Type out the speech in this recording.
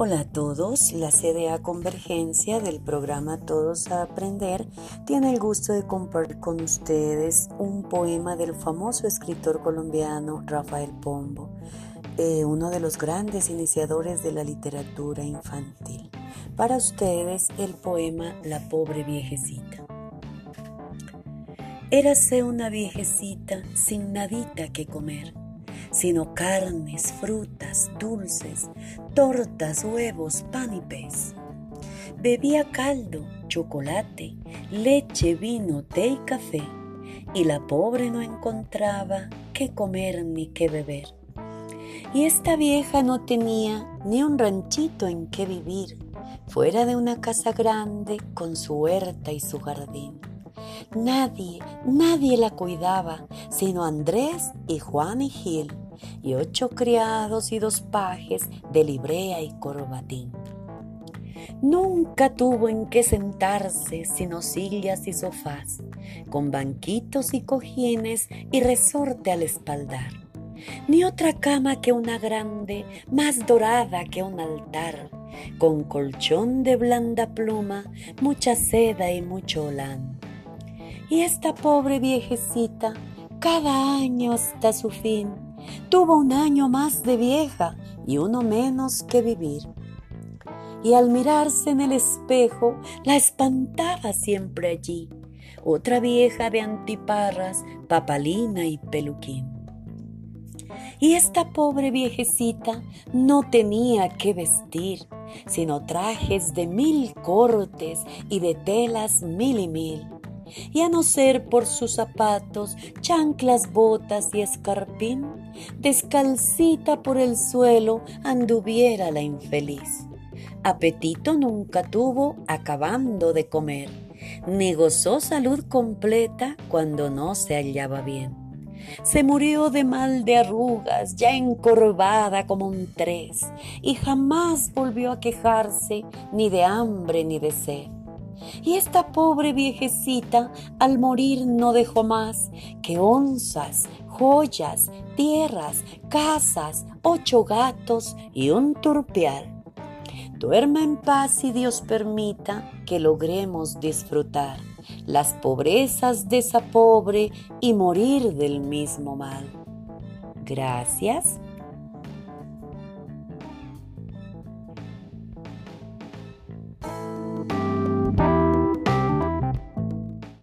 Hola a todos, la CDA Convergencia del programa Todos a Aprender tiene el gusto de compartir con ustedes un poema del famoso escritor colombiano Rafael Pombo, eh, uno de los grandes iniciadores de la literatura infantil. Para ustedes el poema La pobre viejecita. Érase una viejecita sin nadita que comer sino carnes, frutas, dulces, tortas, huevos, pan y pez. Bebía caldo, chocolate, leche, vino, té y café, y la pobre no encontraba qué comer ni qué beber. Y esta vieja no tenía ni un ranchito en qué vivir, fuera de una casa grande con su huerta y su jardín. Nadie, nadie la cuidaba, sino Andrés y Juan y Gil, y ocho criados y dos pajes de librea y corbatín. Nunca tuvo en qué sentarse sino sillas y sofás, con banquitos y cojines y resorte al espaldar. Ni otra cama que una grande, más dorada que un altar, con colchón de blanda pluma, mucha seda y mucho olán y esta pobre viejecita, cada año hasta su fin, tuvo un año más de vieja y uno menos que vivir. Y al mirarse en el espejo, la espantaba siempre allí, otra vieja de antiparras, papalina y peluquín. Y esta pobre viejecita no tenía que vestir, sino trajes de mil cortes y de telas mil y mil y a no ser por sus zapatos, chanclas, botas y escarpín, descalcita por el suelo anduviera la infeliz. Apetito nunca tuvo acabando de comer, ni gozó salud completa cuando no se hallaba bien. Se murió de mal de arrugas, ya encorvada como un tres, y jamás volvió a quejarse ni de hambre ni de sed y esta pobre viejecita al morir no dejó más que onzas, joyas, tierras, casas, ocho gatos y un turpial. Duerma en paz y Dios permita que logremos disfrutar las pobrezas de esa pobre y morir del mismo mal. Gracias